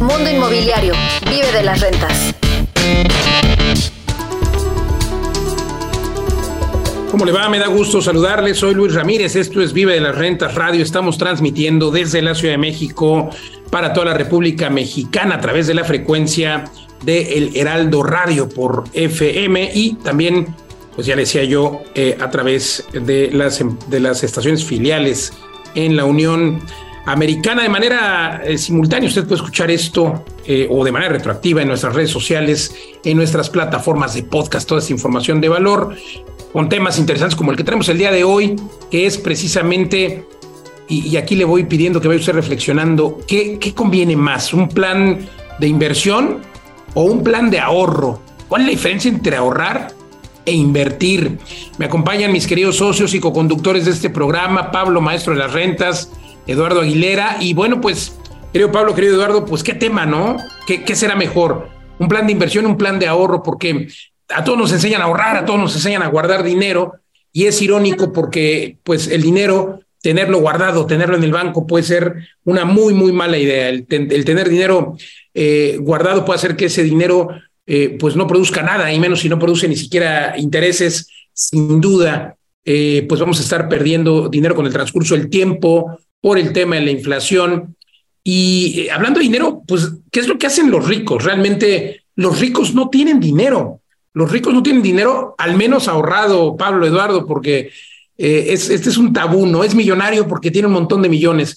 Mundo Inmobiliario. Vive de las rentas. ¿Cómo le va? Me da gusto saludarle. Soy Luis Ramírez. Esto es Vive de las Rentas Radio. Estamos transmitiendo desde la Ciudad de México para toda la República Mexicana a través de la frecuencia de El Heraldo Radio por FM y también, pues ya decía yo, eh, a través de las, de las estaciones filiales en la Unión Americana de manera eh, simultánea. Usted puede escuchar esto eh, o de manera retroactiva en nuestras redes sociales, en nuestras plataformas de podcast, toda esta información de valor con temas interesantes como el que tenemos el día de hoy, que es precisamente, y, aquí le voy pidiendo que vaya usted reflexionando, ¿qué, ¿qué conviene más? ¿Un plan de inversión o un plan de ahorro? ¿Cuál es la diferencia entre ahorrar e invertir? Me acompañan mis queridos socios y co-conductores de este programa, Pablo, maestro de las rentas, Eduardo Aguilera, y bueno, pues, querido Pablo, querido Eduardo, pues qué tema, ¿no? ¿Qué, qué será mejor? un plan de inversión, un plan de ahorro, porque a todos nos enseñan a ahorrar, a todos nos enseñan a guardar dinero y es irónico porque pues el dinero, tenerlo guardado, tenerlo en el banco puede ser una muy, muy mala idea. El, tener dinero eh, guardado puede hacer que ese dinero eh, pues no produzca nada y menos si no produce ni siquiera intereses, sin duda. Eh, pues vamos a estar perdiendo dinero con el transcurso del tiempo por el tema de la inflación. Y hablando de dinero, pues, ¿qué es lo que hacen los ricos? Realmente los ricos no tienen dinero. Los ricos no tienen dinero, al menos ahorrado, Pablo Eduardo, porque eh, es, este es un tabú, no es millonario porque tiene un montón de millones.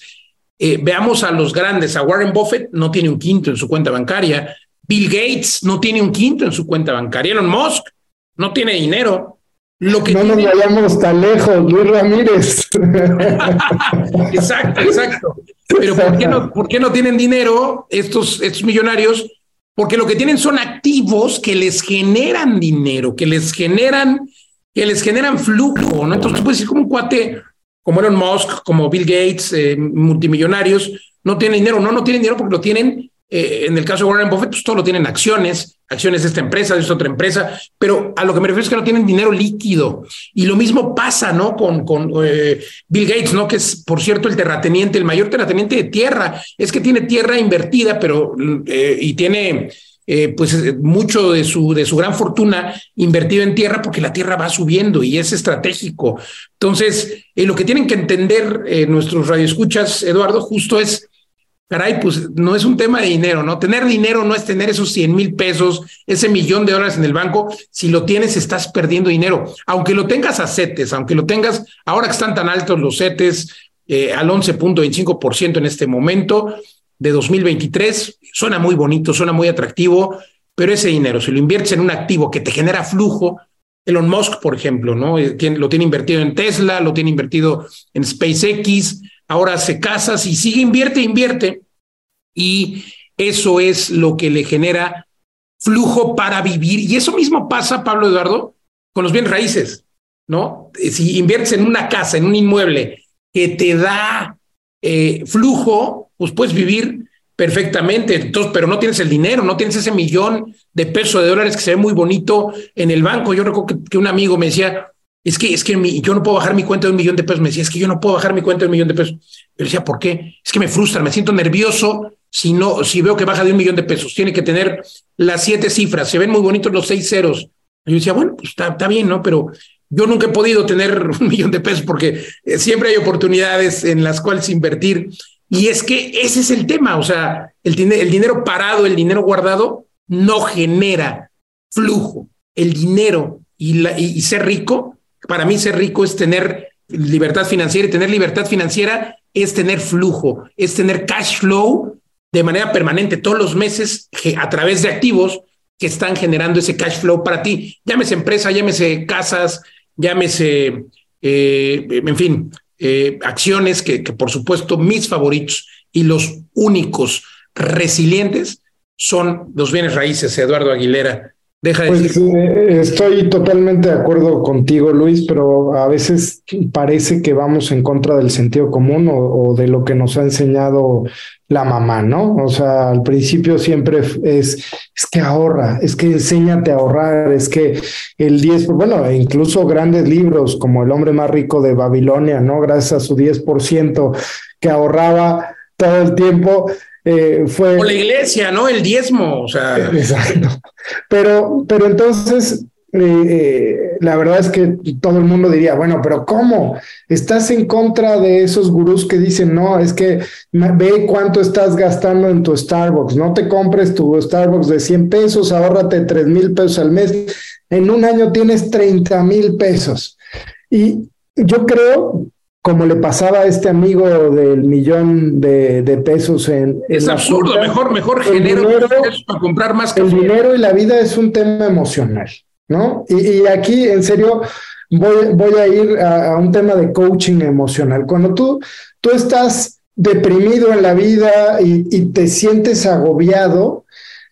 Eh, veamos a los grandes, a Warren Buffett no tiene un quinto en su cuenta bancaria, Bill Gates no tiene un quinto en su cuenta bancaria, Elon Musk no tiene dinero. Lo que no nos vayamos tan lejos, Luis Ramírez. exacto, exacto. Pero ¿por qué, no, ¿por qué no tienen dinero estos, estos millonarios? porque lo que tienen son activos que les generan dinero, que les generan, que les generan flujo, ¿no? Entonces tú puedes decir como un cuate como Elon Musk, como Bill Gates, eh, multimillonarios, no tienen dinero, no, no tienen dinero porque lo tienen, eh, en el caso de Warren Buffett, pues todo lo tienen acciones, acciones de esta empresa, de esta otra empresa, pero a lo que me refiero es que no tienen dinero líquido. Y lo mismo pasa, ¿no? Con, con eh, Bill Gates, ¿no? Que es, por cierto, el terrateniente, el mayor terrateniente de tierra. Es que tiene tierra invertida, pero, eh, y tiene, eh, pues, mucho de su, de su gran fortuna invertido en tierra porque la tierra va subiendo y es estratégico. Entonces, lo que tienen que entender nuestros radioescuchas, Eduardo, justo es caray, pues no es un tema de dinero, ¿no? Tener dinero no es tener esos 100 mil pesos, ese millón de dólares en el banco. Si lo tienes, estás perdiendo dinero. Aunque lo tengas a CETES, aunque lo tengas, ahora que están tan altos los CETES, eh, al 11.25% en este momento de 2023, suena muy bonito, suena muy atractivo, pero ese dinero, si lo inviertes en un activo que te genera flujo, Elon Musk, por ejemplo, ¿no? Eh, lo tiene invertido en Tesla, lo tiene invertido en SpaceX, ahora se casa, si sigue, invierte, invierte. Y eso es lo que le genera flujo para vivir. Y eso mismo pasa, Pablo Eduardo, con los bienes raíces, ¿no? Si inviertes en una casa, en un inmueble que te da eh, flujo, pues puedes vivir perfectamente, Entonces, pero no tienes el dinero, no tienes ese millón de pesos de dólares que se ve muy bonito en el banco. Yo recuerdo que un amigo me decía, es que, es que yo no puedo bajar mi cuenta de un millón de pesos. Me decía, es que yo no puedo bajar mi cuenta de un millón de pesos. Pero decía, ¿por qué? Es que me frustra, me siento nervioso si no, si veo que baja de un millón de pesos. Tiene que tener las siete cifras, se ven muy bonitos los seis ceros. Yo decía, bueno, pues está, bien, ¿no? Pero yo nunca he podido tener un millón de pesos porque eh, siempre hay oportunidades en las cuales invertir. Y es que ese es el tema, o sea, el, el dinero parado, el dinero guardado, no genera flujo. El dinero y ser rico para mí ser rico es tener libertad financiera y tener libertad financiera es tener flujo, es tener cash flow de manera permanente todos los meses a través de activos que están generando ese cash flow para ti. Llámese empresa, llámese casas, llámese, eh, en fin, eh, acciones que, que por supuesto mis favoritos y los únicos resilientes son los bienes raíces, Eduardo Aguilera. Deja de pues, eh, estoy totalmente de acuerdo contigo, Luis, pero a veces parece que vamos en contra del sentido común o, de lo que nos ha enseñado la mamá, ¿no? O sea, al principio siempre es, es que ahorra, es que enséñate a ahorrar, es que el 10, bueno, incluso grandes libros como El hombre más rico de Babilonia, ¿no? Gracias a su 10% que ahorraba todo el tiempo, eh, fue... O la iglesia, ¿no? El diezmo, o sea... Exacto. Pero, pero entonces, eh, eh, la verdad es que todo el mundo diría, bueno, pero ¿cómo? ¿Estás en contra de esos gurús que dicen, no, es que ve cuánto estás gastando en tu Starbucks, no te compres tu Starbucks de 100 pesos, ahórrate 3 mil pesos al mes, en un año tienes 30 mil pesos. Y yo creo como le pasaba a este amigo del millón de, pesos en... Es absurdo, mejor, mejor genero para comprar más El dinero y la vida es un tema emocional, ¿no? Y, aquí, en serio, voy, voy a ir a, un tema de coaching emocional. Cuando tú, tú estás deprimido en la vida y, y te sientes agobiado,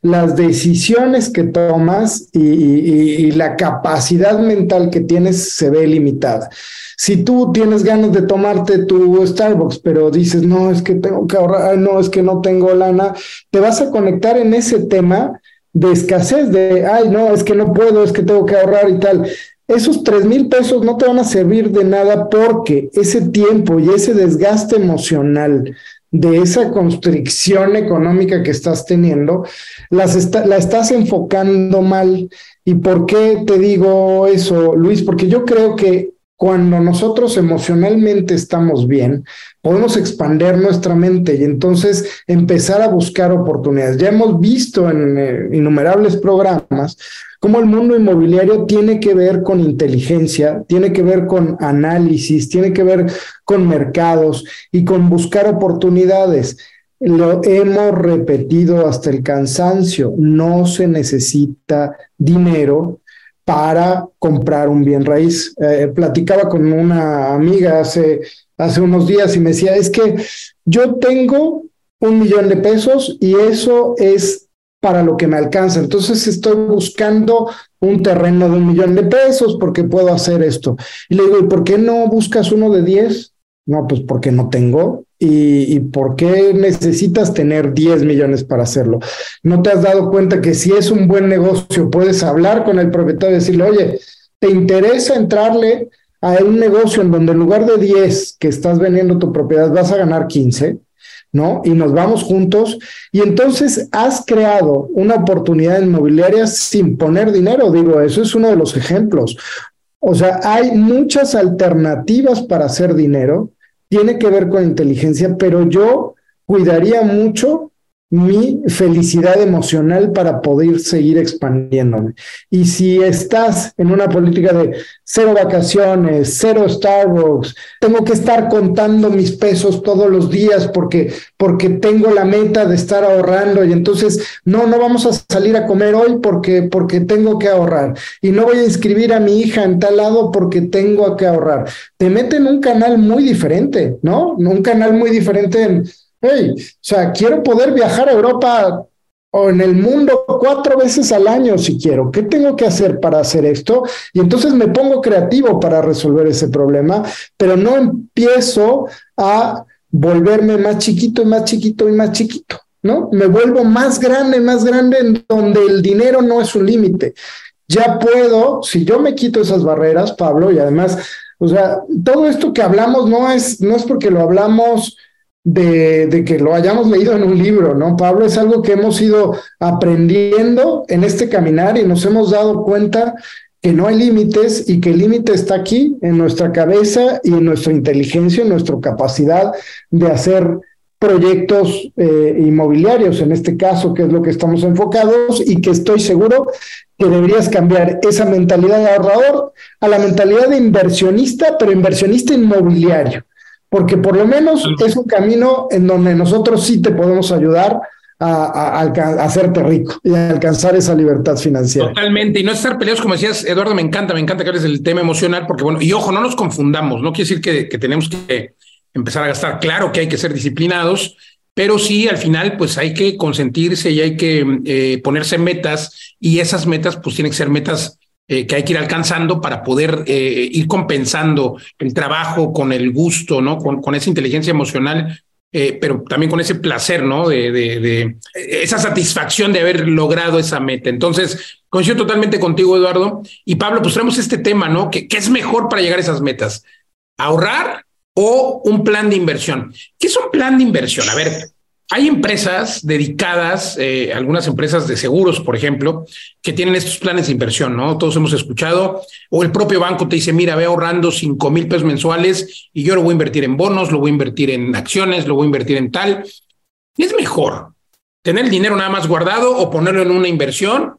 las decisiones que tomas y, la capacidad mental que tienes se ve limitada. Si tú tienes ganas de tomarte tu Starbucks, pero dices, no, es que tengo que ahorrar, no, es que no tengo lana, te vas a conectar en ese tema de escasez, de, ay, no, es que no puedo, es que tengo que ahorrar y tal. Esos tres mil pesos no te van a servir de nada porque ese tiempo y ese desgaste emocional de esa constricción económica que estás teniendo, la estás enfocando mal. ¿Y por qué te digo eso, Luis? Porque yo creo que cuando nosotros emocionalmente estamos bien, podemos expandir nuestra mente y entonces empezar a buscar oportunidades. Ya hemos visto en eh, innumerables programas cómo el mundo inmobiliario tiene que ver con inteligencia, tiene que ver con análisis, tiene que ver con mercados y con buscar oportunidades. Lo hemos repetido hasta el cansancio, no se necesita dinero para comprar un bien raíz. Eh, platicaba con una amiga hace, hace unos días y me decía, es que yo tengo un millón de pesos y eso es para lo que me alcanza. Entonces estoy buscando un terreno de un millón de pesos porque puedo hacer esto. Y le digo, ¿y por qué no buscas uno de 10? No, pues porque no tengo. ¿Y, ¿Y, por qué necesitas tener 10 millones para hacerlo? ¿No te has dado cuenta que si es un buen negocio, puedes hablar con el propietario y decirle, oye, ¿te interesa entrarle a un negocio en donde en lugar de 10 que estás vendiendo tu propiedad vas a ganar 15? ¿no? Y nos vamos juntos. Y entonces has creado una oportunidad inmobiliaria sin poner dinero, digo, eso es uno de los ejemplos. O sea, hay muchas alternativas para hacer dinero tiene que ver con inteligencia, pero yo cuidaría mucho mi felicidad emocional para poder seguir expandiéndome. Y si estás en una política de cero vacaciones, cero Starbucks, tengo que estar contando mis pesos todos los días porque, porque tengo la meta de estar ahorrando y entonces no, no vamos a salir a comer hoy porque, porque tengo que ahorrar y no voy a inscribir a mi hija en tal lado porque tengo que ahorrar. Te meten un canal muy diferente, ¿no? Un canal muy diferente en Hey, o sea, quiero poder viajar a Europa o en el mundo cuatro veces al año si quiero. ¿Qué tengo que hacer para hacer esto? Y entonces me pongo creativo para resolver ese problema, pero no empiezo a volverme más chiquito y más chiquito y más chiquito, ¿no? Me vuelvo más grande, más grande en donde el dinero no es un límite. Ya puedo, si yo me quito esas barreras, Pablo, y además, o sea, todo esto que hablamos no es, no es porque lo hablamos de, que lo hayamos leído en un libro, ¿no? Pablo, es algo que hemos ido aprendiendo en este caminar y nos hemos dado cuenta que no hay límites y que el límite está aquí en nuestra cabeza y en nuestra inteligencia, en nuestra capacidad de hacer proyectos eh, inmobiliarios, en este caso, que es lo que estamos enfocados y que estoy seguro que deberías cambiar esa mentalidad de ahorrador a la mentalidad de inversionista, pero inversionista inmobiliario porque por lo menos es un camino en donde nosotros sí te podemos ayudar a, hacerte rico y a alcanzar esa libertad financiera. Totalmente, y no estar peleados, como decías, Eduardo, me encanta, me encanta que hables del tema emocional, porque bueno, y ojo, no nos confundamos, no quiere decir que, tenemos que empezar a gastar, claro que hay que ser disciplinados, pero sí, al final, pues hay que consentirse y hay que eh, ponerse metas, y esas metas, pues tienen que ser metas eh, que hay que ir alcanzando para poder eh, ir compensando el trabajo con el gusto, ¿no? Con, con esa inteligencia emocional, eh, pero también con ese placer, ¿no? De, de, esa satisfacción de haber logrado esa meta. Entonces, coincido totalmente contigo, Eduardo. Y Pablo, pues traemos este tema, ¿no? ¿Qué, ¿Qué es mejor para llegar a esas metas? ¿Ahorrar o un plan de inversión? ¿Qué es un plan de inversión? A ver, hay empresas dedicadas, eh, algunas empresas de seguros, por ejemplo, que tienen estos planes de inversión, ¿no? Todos hemos escuchado, o el propio banco te dice, mira, ve ahorrando cinco mil pesos mensuales y yo lo voy a invertir en bonos, lo voy a invertir en acciones, lo voy a invertir en tal. ¿Es mejor tener el dinero nada más guardado o ponerlo en una inversión?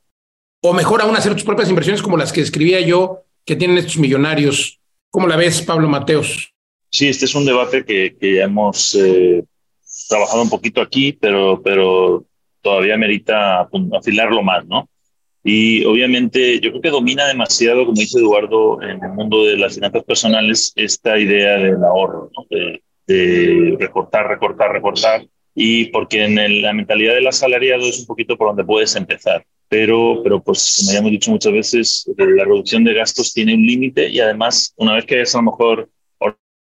¿O mejor aún hacer tus propias inversiones como las que escribía yo, que tienen estos millonarios? ¿Cómo la ves, Pablo Mateos? Sí, este es un debate que, que hemos eh, trabajado un poquito aquí, pero, pero todavía merita afilarlo más, ¿no? Y obviamente yo creo que domina demasiado, como dice Eduardo, en el mundo de las finanzas personales, esta idea del ahorro, ¿no? de, de, recortar, recortar, recortar. Y porque en la mentalidad del asalariado es un poquito por donde puedes empezar. Pero, pero pues como ya hemos dicho muchas veces, la reducción de gastos tiene un límite y además, una vez que es a lo mejor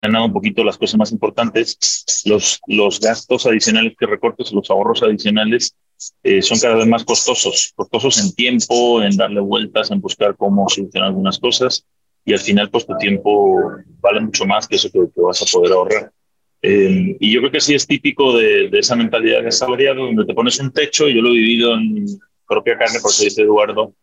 ganado un poquito las cosas más importantes, los, los gastos adicionales que recortes, los ahorros adicionales, eh, son cada vez más costosos, costosos en tiempo, en darle vueltas, en buscar cómo solucionar algunas cosas, y al final, pues tu tiempo vale mucho más que eso que, vas a poder ahorrar. Eh, y yo creo que sí es típico de, de esa mentalidad de salariado, donde te pones un techo, y yo lo he vivido en propia carne, por eso dice Eduardo,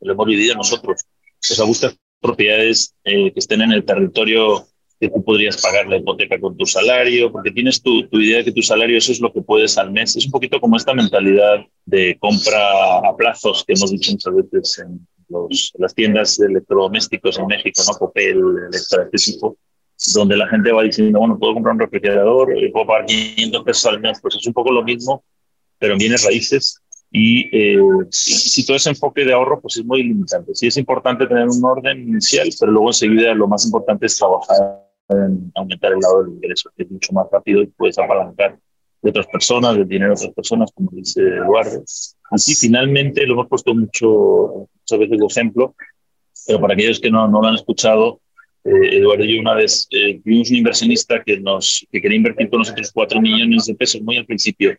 lo hemos vivido nosotros. O sea, buscas propiedades eh, que estén en el territorio que tú podrías pagar la hipoteca con tu salario, porque tienes tu, tu, idea de que tu salario eso es lo que puedes al mes. Es un poquito como esta mentalidad de compra a plazos que hemos dicho muchas veces en los, las tiendas de electrodomésticos en México, ¿no? Copel, Electra, este tipo, donde la gente va diciendo, bueno, puedo comprar un refrigerador y puedo pagar 500 pesos al mes. Pues es un poco lo mismo, pero en bienes raíces. Y eh, si, todo ese enfoque de ahorro, pues es muy limitante. Sí es importante tener un orden inicial, pero luego enseguida lo más importante es trabajar en aumentar el lado del ingreso, que es mucho más rápido y puedes apalancar de otras personas, del dinero de otras personas, como dice Eduardo. Así, finalmente, lo hemos puesto mucho, muchas veces de ejemplo, pero para aquellos que no, no lo han escuchado, eh, Eduardo y yo una vez eh, tuvimos un inversionista que, nos, que quería invertir con nosotros 4 millones de pesos muy al principio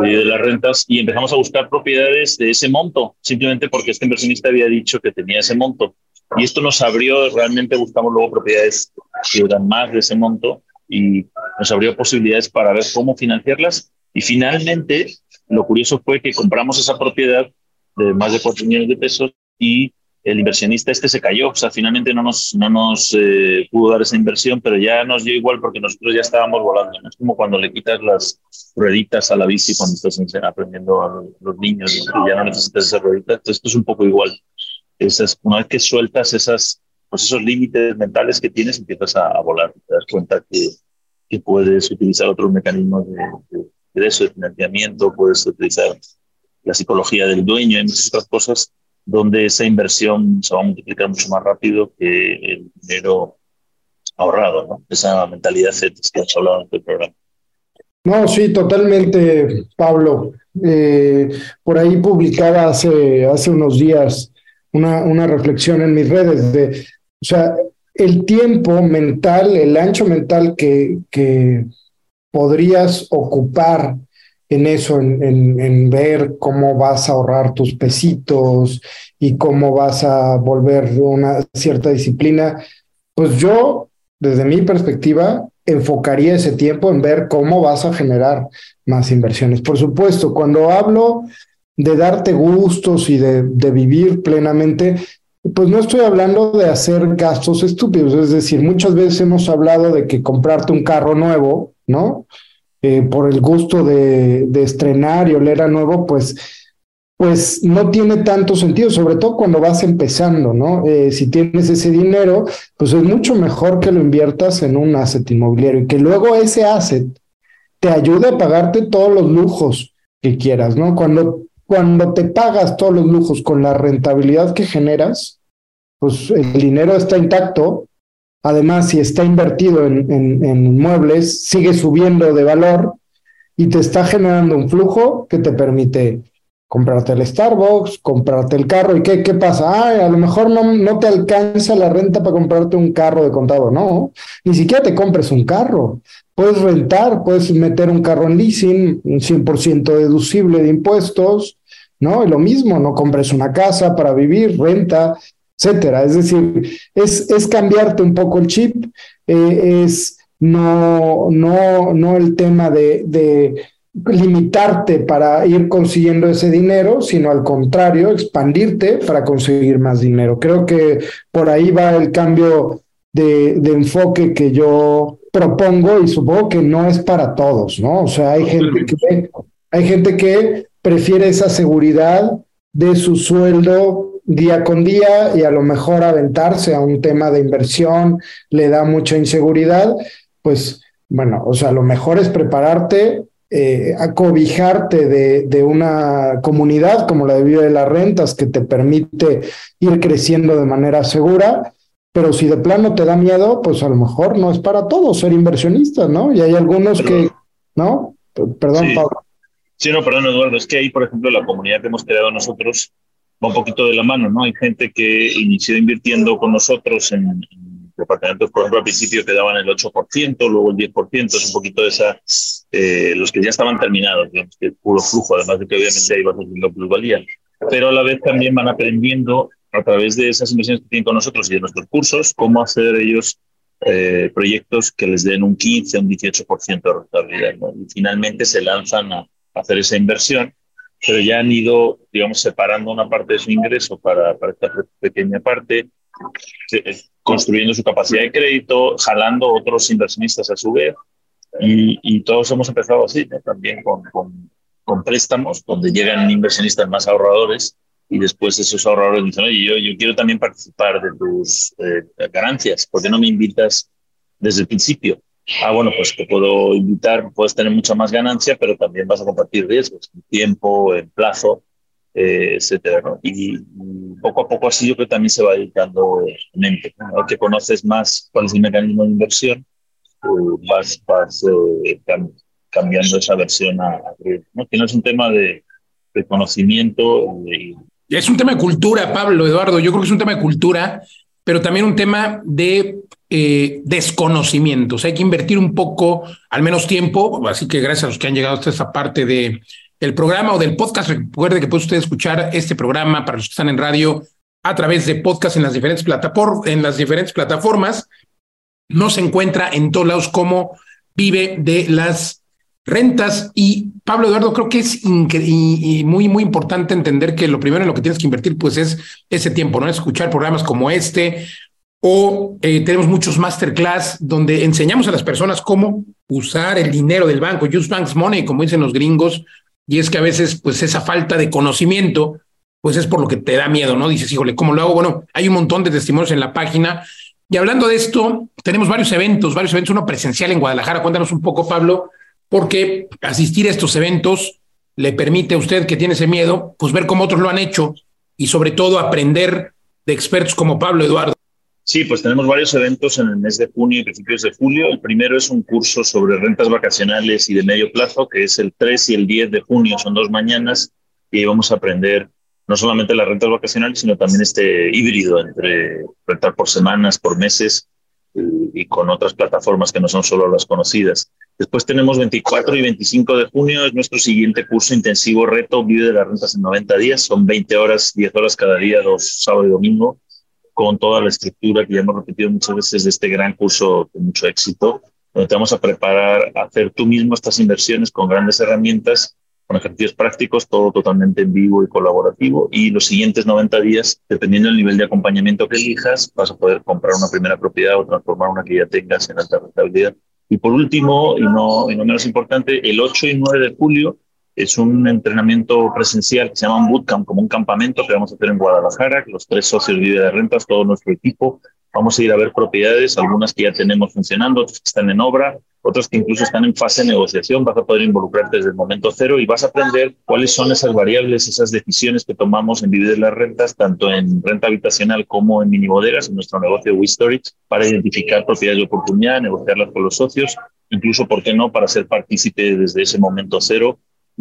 de las rentas y empezamos a buscar propiedades de ese monto, simplemente porque este inversionista había dicho que tenía ese monto. Y esto nos abrió, realmente buscamos luego propiedades que eran más de ese monto y nos abrió posibilidades para ver cómo financiarlas. Y finalmente, lo curioso fue que compramos esa propiedad de más de 4 millones de pesos y el inversionista este se cayó. O sea, finalmente no nos, no nos eh, pudo dar esa inversión, pero ya nos dio igual porque nosotros ya estábamos volando. ¿no? Es como cuando le quitas las rueditas a la bici cuando estás aprendiendo a los niños, y ya no necesitas esa ruedita. Entonces, esto es un poco igual esas, una vez que sueltas esas, pues esos límites mentales que tienes, empiezas a, a, volar. Te das cuenta que, que puedes utilizar otros mecanismos de, de, de, financiamiento, puedes utilizar la psicología del dueño, y muchas otras cosas donde esa inversión se va a multiplicar mucho más rápido que el dinero ahorrado, ¿no? Esa mentalidad que has hablado en este programa. No, sí, totalmente, Pablo. Eh, por ahí publicaba hace, hace unos días una, una reflexión en mis redes de, o sea, el tiempo mental, el ancho mental que, que podrías ocupar en eso, en, en, en, ver cómo vas a ahorrar tus pesitos y cómo vas a volver una cierta disciplina, pues yo, desde mi perspectiva, enfocaría ese tiempo en ver cómo vas a generar más inversiones. Por supuesto, cuando hablo de darte gustos y de, de, vivir plenamente, pues no estoy hablando de hacer gastos estúpidos, es decir, muchas veces hemos hablado de que comprarte un carro nuevo, ¿no? Eh, por el gusto de, de, estrenar y oler a nuevo, pues, pues no tiene tanto sentido, sobre todo cuando vas empezando, ¿no? Eh, si tienes ese dinero, pues es mucho mejor que lo inviertas en un asset inmobiliario y que luego ese asset te ayude a pagarte todos los lujos que quieras, ¿no? Cuando cuando te pagas todos los lujos con la rentabilidad que generas, pues el dinero está intacto. Además, si está invertido en, en, en inmuebles, sigue subiendo de valor y te está generando un flujo que te permite comprarte el Starbucks, comprarte el carro. ¿Y qué, qué pasa? Ay, a lo mejor no, no te alcanza la renta para comprarte un carro de contado. No, ni siquiera te compres un carro. Puedes rentar, puedes meter un carro en leasing, un 100% deducible de impuestos, ¿no? Y lo mismo, no compres una casa para vivir, renta, etcétera. Es decir, es, es cambiarte un poco el chip, eh, es no, no, no el tema de, de limitarte para ir consiguiendo ese dinero, sino al contrario, expandirte para conseguir más dinero. Creo que por ahí va el cambio de, de enfoque que yo propongo y supongo que no es para todos, ¿no? O sea, hay gente que, hay gente que prefiere esa seguridad de su sueldo día con día y a lo mejor aventarse a un tema de inversión le da mucha inseguridad, pues bueno, o sea, lo mejor es prepararte, eh, acobijarte de, de, una comunidad como la de Vive de las Rentas que te permite ir creciendo de manera segura. Pero si de plano te da miedo, pues a lo mejor no es para todos ser inversionista, ¿no? Y hay algunos que, ¿no? Perdón, Pablo. Sí, no, perdón, Eduardo. Es que ahí, por ejemplo, la comunidad que hemos creado nosotros va un poquito de la mano, ¿no? Hay gente que inició invirtiendo con nosotros en, en departamentos, por ejemplo, al principio que daban el 8%, luego el 10%, es un poquito esa, eh, los que ya estaban terminados, digamos que puro flujo, además de que obviamente ahí vas haciendo plusvalía. Pero a la vez también van aprendiendo a través de esas inversiones que tienen con nosotros y de nuestros cursos, cómo hacer ellos eh, proyectos que les den un 15, un 18% de rentabilidad. ¿no? Y finalmente se lanzan a hacer esa inversión pero ya han ido, digamos, separando una parte de su ingreso para, para esta pequeña parte, construyendo su capacidad de crédito, jalando otros inversionistas a su vez, y, y todos hemos empezado así, ¿no? también con, con, con, préstamos, donde llegan inversionistas más ahorradores, y después esos ahorradores dicen, oye, yo, yo quiero también participar de tus eh, ganancias, ¿por qué no me invitas desde el principio? ah, bueno, pues te puedo invitar, puedes tener mucha más ganancia, pero también vas a compartir riesgos en tiempo, en plazo, eh, etcétera. ¿no? Y, poco a poco así yo creo que también se va dedicando mente. ¿no? Que conoces más cuál es el mecanismo de inversión, eh, vas, vas eh, cambiando esa versión a, a ¿no? Que no es un tema de, de conocimiento. De, es un tema de cultura, Pablo, Eduardo. Yo creo que es un tema de cultura, pero también un tema de eh, desconocimientos. Hay que invertir un poco, al menos tiempo, así que gracias a los que han llegado hasta esta parte de, del programa o del podcast. Recuerde que puede usted escuchar este programa para los que están en radio a través de podcast en las diferentes, plataformas, en las diferentes plataformas. No se encuentra en todos lados como vive de las rentas. Y Pablo Eduardo, creo que es muy, muy importante entender que lo primero en lo que tienes que invertir, pues es ese tiempo, ¿no? Escuchar programas como este, o eh, tenemos muchos masterclass donde enseñamos a las personas cómo usar el dinero del banco, use bank's money, como dicen los gringos, y es que a veces, pues esa falta de conocimiento, pues es por lo que te da miedo, ¿no? Dices, híjole, ¿cómo lo hago? Bueno, hay un montón de testimonios en la página. Y hablando de esto, tenemos varios eventos, varios eventos, uno presencial en Guadalajara. Cuéntanos un poco, Pablo, porque asistir a estos eventos le permite a usted que tiene ese miedo, pues ver cómo otros lo han hecho y sobre todo aprender de expertos como Pablo Eduardo. Sí, pues tenemos varios eventos en el mes de junio y principios de julio. El primero es un curso sobre rentas vacacionales y de medio plazo, que es el 3 y el 10 de junio, son dos mañanas, y vamos a aprender no solamente las rentas vacacionales, sino también este híbrido entre rentar por semanas, por meses y, y con otras plataformas que no son solo las conocidas. Después tenemos 24 y 25 de junio, es nuestro siguiente curso intensivo reto, Vive de las rentas en 90 días, son 20 horas, 10 horas cada día, dos sábado y domingo con toda la estructura que ya hemos repetido muchas veces de este gran curso de mucho éxito, donde te vamos a preparar a hacer tú mismo estas inversiones con grandes herramientas, con ejercicios prácticos, todo totalmente en vivo y colaborativo. Y los siguientes 90 días, dependiendo del nivel de acompañamiento que elijas, vas a poder comprar una primera propiedad o transformar una que ya tengas en alta rentabilidad. Y por último, y no, y no menos importante, el 8 y 9 de julio es un entrenamiento presencial que se llama un bootcamp, como un campamento que vamos a hacer en Guadalajara, los tres socios Vive de Rentas, todo nuestro equipo, vamos a ir a ver propiedades, algunas que ya tenemos funcionando, otras que están en obra, otras que incluso están en fase de negociación, vas a poder involucrarte desde el momento cero y vas a aprender cuáles son esas variables, esas decisiones que tomamos en de las Rentas, tanto en renta habitacional como en mini bodegas, en nuestro negocio WeStorage, para identificar propiedades de oportunidad, negociarlas con los socios, incluso, ¿por qué no?, para ser partícipe desde ese momento cero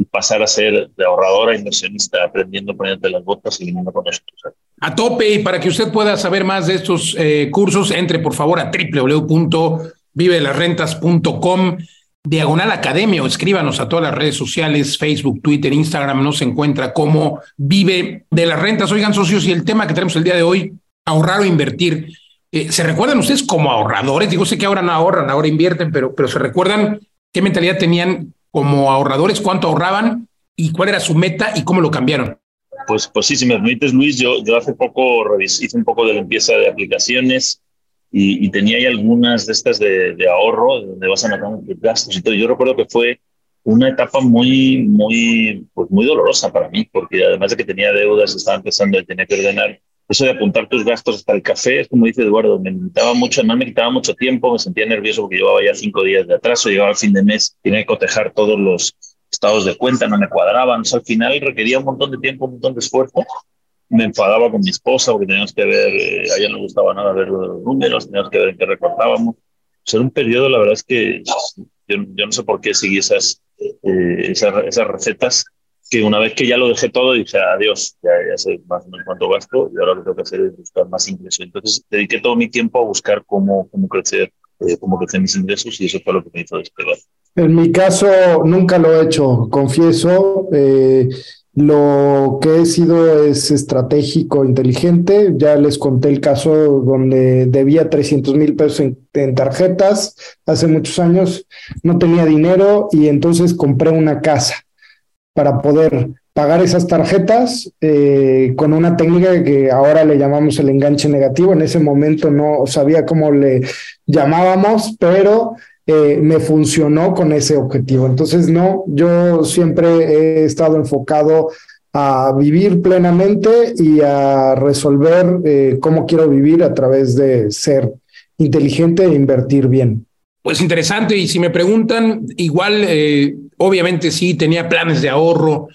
pasar a ser de ahorrador a inversionista, aprendiendo poniéndote las botas y viniendo con nosotros. A tope, y para que usted pueda saber más de estos eh, cursos, entre por favor a www.vivelasrentas.com diagonal academia o escríbanos a todas las redes sociales, Facebook, Twitter, Instagram, nos encuentra como Vive de las Rentas. Oigan, socios, y el tema que tenemos el día de hoy, ahorrar o invertir. Eh, ¿Se recuerdan ustedes como ahorradores? Digo, sé que ahora no ahorran, ahora invierten, pero, pero ¿se recuerdan qué mentalidad tenían como ahorradores, cuánto ahorraban y cuál era su meta y cómo lo cambiaron. Pues, pues sí, si me permites, Luis, yo, yo hace poco hice un poco de limpieza de aplicaciones y, tenía ahí algunas de estas de, de ahorro, donde vas anotando tus gastos y todo. Yo recuerdo que fue una etapa muy, muy, pues muy dolorosa para mí, porque además de que tenía deudas, estaba empezando a tener que ordenar. Eso de apuntar tus gastos hasta el café, es como dice Eduardo, me quitaba mucho, además me quitaba mucho tiempo, me sentía nervioso porque llevaba ya cinco días de atraso, llegaba al fin de mes, tenía que cotejar todos los estados de cuenta, no me cuadraban. O sea, al final requería un montón de tiempo, un montón de esfuerzo me enfadaba con mi esposa porque teníamos que ver, eh, a ella no le gustaba nada ver los números, teníamos que ver en qué recortábamos. O sea, era un periodo, la verdad es que yo, yo no sé por qué seguí esas, eh, esas, esas, recetas, que una vez que ya lo dejé todo, dije, adiós, ya, ya sé más o menos cuánto gasto y ahora lo que tengo que hacer es buscar más ingresos. Entonces, dediqué todo mi tiempo a buscar cómo, cómo crecer, eh, cómo crecer mis ingresos y eso fue lo que me hizo despegar. En mi caso, nunca lo he hecho, confieso. Eh, lo que he sido es estratégico, inteligente. Ya les conté el caso donde debía 300 mil pesos en, tarjetas hace muchos años, no tenía dinero y entonces compré una casa para poder pagar esas tarjetas eh, con una técnica que ahora le llamamos el enganche negativo. En ese momento no sabía cómo le llamábamos, pero eh, me funcionó con ese objetivo. Entonces, no, yo siempre he estado enfocado a vivir plenamente y a resolver eh, cómo quiero vivir a través de ser inteligente e invertir bien. Pues interesante, y si me preguntan, igual, eh, obviamente sí, tenía planes de ahorro,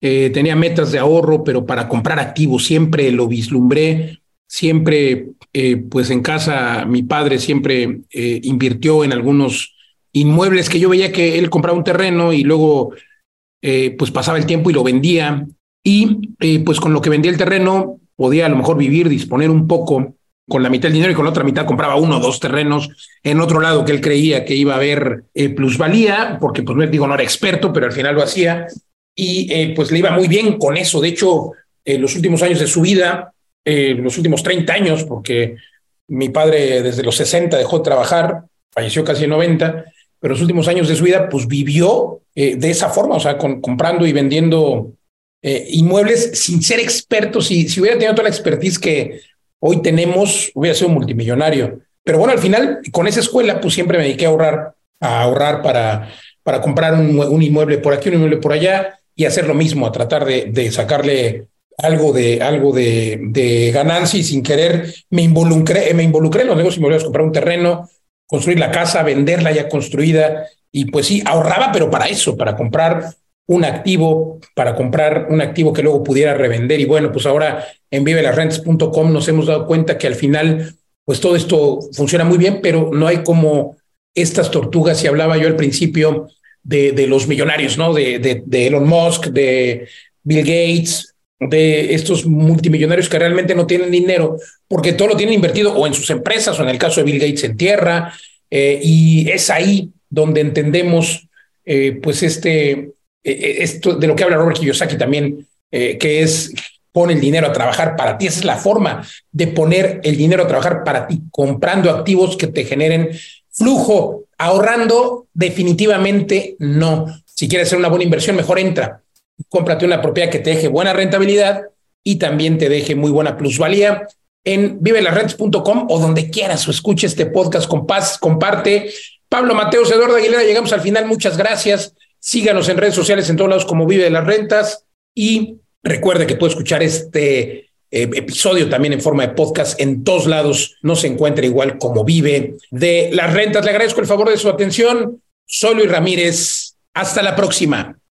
tenía metas de ahorro, pero para comprar activos siempre lo vislumbré siempre, eh, pues en casa, mi padre siempre eh, invirtió en algunos inmuebles que yo veía que él compraba un terreno y luego, eh, pues pasaba el tiempo y lo vendía. Y pues con lo que vendía el terreno, podía a lo mejor vivir, disponer un poco con la mitad del dinero y con la otra mitad compraba uno o dos terrenos en otro lado que él creía que iba a haber plusvalía, porque pues digo, no era experto, pero al final lo hacía. Y pues le iba muy bien con eso. De hecho, en los últimos años de su vida, eh, los últimos 30 años, porque mi padre desde los 60 dejó de trabajar, falleció casi en 90, pero los últimos años de su vida, pues vivió eh, de esa forma, o sea, con, comprando y vendiendo eh, inmuebles sin ser experto. Si, si hubiera tenido toda la expertise que hoy tenemos, hubiera sido multimillonario. Pero bueno, al final, con esa escuela, pues siempre me dediqué a ahorrar, a ahorrar para, para comprar un, inmueble por aquí, un inmueble por allá y hacer lo mismo, a tratar de, de sacarle algo de, algo de, de, ganancia y sin querer me involucré, me involucré en los negocios inmobiliarios, comprar un terreno, construir la casa, venderla ya construida y pues sí, ahorraba, pero para eso, para comprar un activo, para comprar un activo que luego pudiera revender. Y bueno, pues ahora en vivelasrentes.com nos hemos dado cuenta que al final, pues todo esto funciona muy bien, pero no hay como estas tortugas, y hablaba yo al principio de, de los millonarios, ¿no? De, de, de Elon Musk, de Bill Gates, de estos multimillonarios que realmente no tienen dinero porque todo lo tienen invertido o en sus empresas o en el caso de Bill Gates en tierra eh, y es ahí donde entendemos eh, pues este eh, esto de lo que habla Robert Kiyosaki también que es pon el dinero a trabajar para ti esa es la forma de poner el dinero a trabajar para ti comprando activos que te generen flujo ahorrando definitivamente no si quieres hacer una buena inversión mejor entra cómprate una propiedad que te deje buena rentabilidad y también te deje muy buena plusvalía en vivelasrentes.com o donde quieras o escuche este podcast, paz comparte. Pablo Mateos, Eduardo Aguilera, llegamos al final. Muchas gracias. Síganos en redes sociales en todos lados como Vive de las Rentas y recuerde que puede escuchar este eh, episodio también en forma de podcast en todos lados. No se encuentra igual como Vive de las Rentas. Le agradezco el favor de su atención. Soy Luis Ramírez. Hasta la próxima.